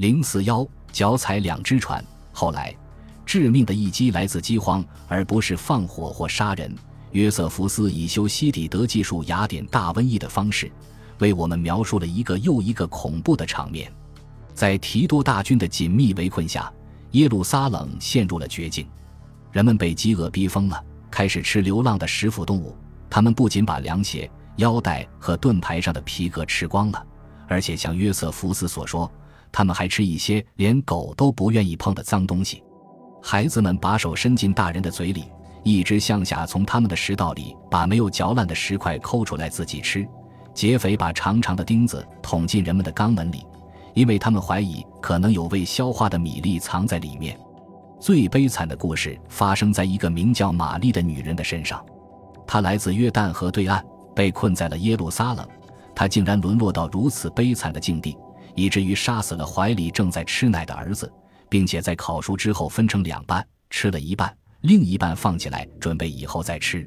零四幺脚踩两只船。后来，致命的一击来自饥荒，而不是放火或杀人。约瑟夫斯以修昔底德技术雅典大瘟疫的方式，为我们描述了一个又一个恐怖的场面。在提多大军的紧密围困下，耶路撒冷陷入了绝境。人们被饥饿逼疯了，开始吃流浪的食腐动物。他们不仅把凉鞋、腰带和盾牌上的皮革吃光了，而且像约瑟夫斯所说，他们还吃一些连狗都不愿意碰的脏东西。孩子们把手伸进大人的嘴里。一直向下从他们的食道里把没有嚼烂的石块抠出来自己吃，劫匪把长长的钉子捅进人们的肛门里，因为他们怀疑可能有未消化的米粒藏在里面。最悲惨的故事发生在一个名叫玛丽的女人的身上，她来自约旦河对岸，被困在了耶路撒冷。她竟然沦落到如此悲惨的境地，以至于杀死了怀里正在吃奶的儿子，并且在烤熟之后分成两半，吃了一半。另一半放起来，准备以后再吃。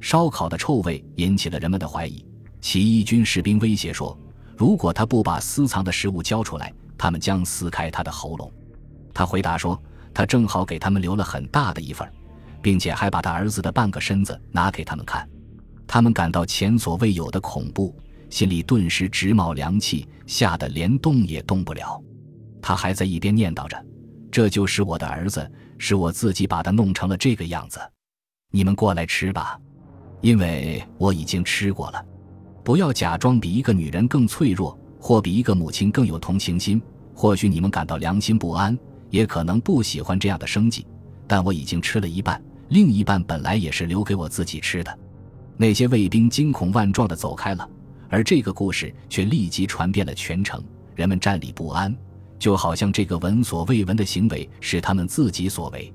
烧烤的臭味引起了人们的怀疑。起义军士兵威胁说，如果他不把私藏的食物交出来，他们将撕开他的喉咙。他回答说，他正好给他们留了很大的一份，并且还把他儿子的半个身子拿给他们看。他们感到前所未有的恐怖，心里顿时直冒凉气，吓得连动也动不了。他还在一边念叨着：“这就是我的儿子。”是我自己把他弄成了这个样子，你们过来吃吧，因为我已经吃过了。不要假装比一个女人更脆弱，或比一个母亲更有同情心。或许你们感到良心不安，也可能不喜欢这样的生计，但我已经吃了一半，另一半本来也是留给我自己吃的。那些卫兵惊恐万状地走开了，而这个故事却立即传遍了全城，人们站立不安。就好像这个闻所未闻的行为是他们自己所为，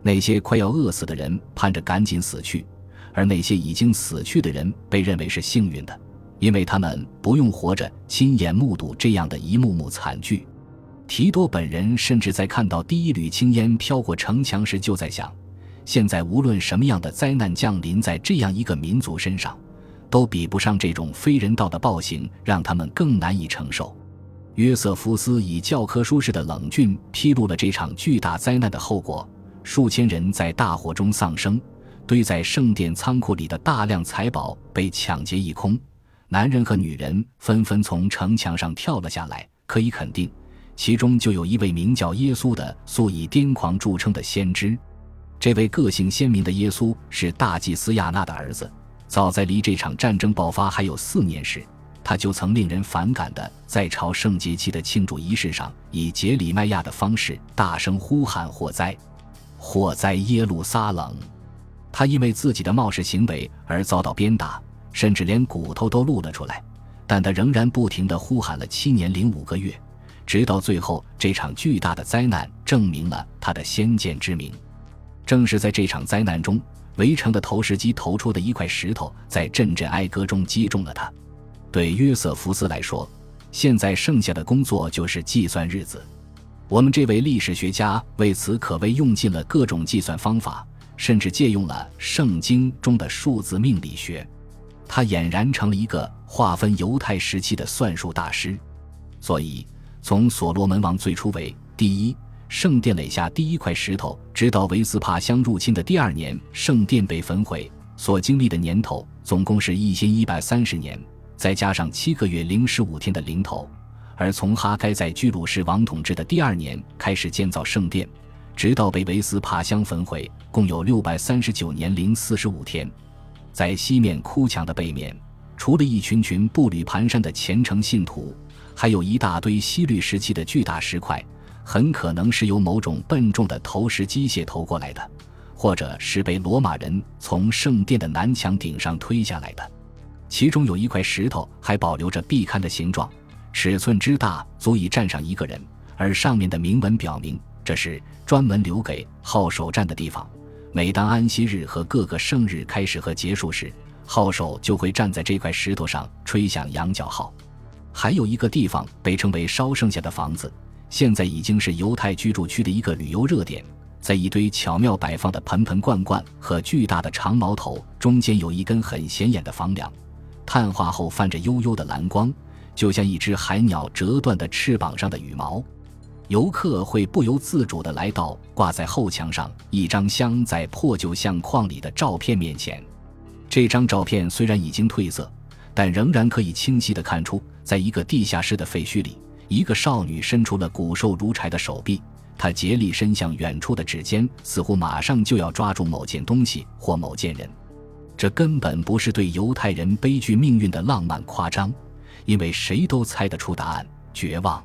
那些快要饿死的人盼着赶紧死去，而那些已经死去的人被认为是幸运的，因为他们不用活着亲眼目睹这样的一幕幕惨剧。提多本人甚至在看到第一缕青烟飘过城墙时，就在想：现在无论什么样的灾难降临在这样一个民族身上，都比不上这种非人道的暴行，让他们更难以承受。约瑟夫斯以教科书式的冷峻披露了这场巨大灾难的后果：数千人在大火中丧生，堆在圣殿仓库里的大量财宝被抢劫一空，男人和女人纷纷从城墙上跳了下来。可以肯定，其中就有一位名叫耶稣的、素以癫狂著称的先知。这位个性鲜明的耶稣是大祭司亚纳的儿子。早在离这场战争爆发还有四年时。他就曾令人反感的在朝圣节期的庆祝仪式上，以杰里麦亚的方式大声呼喊“火灾，火灾耶路撒冷”。他因为自己的冒失行为而遭到鞭打，甚至连骨头都露了出来。但他仍然不停地呼喊了七年零五个月，直到最后，这场巨大的灾难证明了他的先见之明。正是在这场灾难中，围城的投石机投出的一块石头，在阵阵哀歌中击中了他。对约瑟夫斯来说，现在剩下的工作就是计算日子。我们这位历史学家为此可谓用尽了各种计算方法，甚至借用了圣经中的数字命理学。他俨然成了一个划分犹太时期的算术大师。所以，从所罗门王最初为第一圣殿垒下第一块石头，直到维斯帕乡入侵的第二年圣殿被焚毁，所经历的年头总共是一千一百三十年。再加上七个月零十五天的零头，而从哈该在居鲁士王统治的第二年开始建造圣殿，直到被维斯帕乡焚毁，共有六百三十九年零四十五天。在西面哭墙的背面，除了一群群步履蹒跚的虔诚信徒，还有一大堆西律时期的巨大石块，很可能是由某种笨重的投石机械投过来的，或者是被罗马人从圣殿的南墙顶上推下来的。其中有一块石头还保留着壁龛的形状，尺寸之大足以站上一个人，而上面的铭文表明这是专门留给号手站的地方。每当安息日和各个圣日开始和结束时，号手就会站在这块石头上吹响羊角号。还有一个地方被称为烧剩下的房子，现在已经是犹太居住区的一个旅游热点。在一堆巧妙摆放的盆盆罐罐和巨大的长矛头中间，有一根很显眼的房梁。碳化后泛着幽幽的蓝光，就像一只海鸟折断的翅膀上的羽毛。游客会不由自主地来到挂在后墙上一张镶在破旧相框里的照片面前。这张照片虽然已经褪色，但仍然可以清晰地看出，在一个地下室的废墟里，一个少女伸出了骨瘦如柴的手臂，她竭力伸向远处的指尖，似乎马上就要抓住某件东西或某件人。这根本不是对犹太人悲剧命运的浪漫夸张，因为谁都猜得出答案：绝望。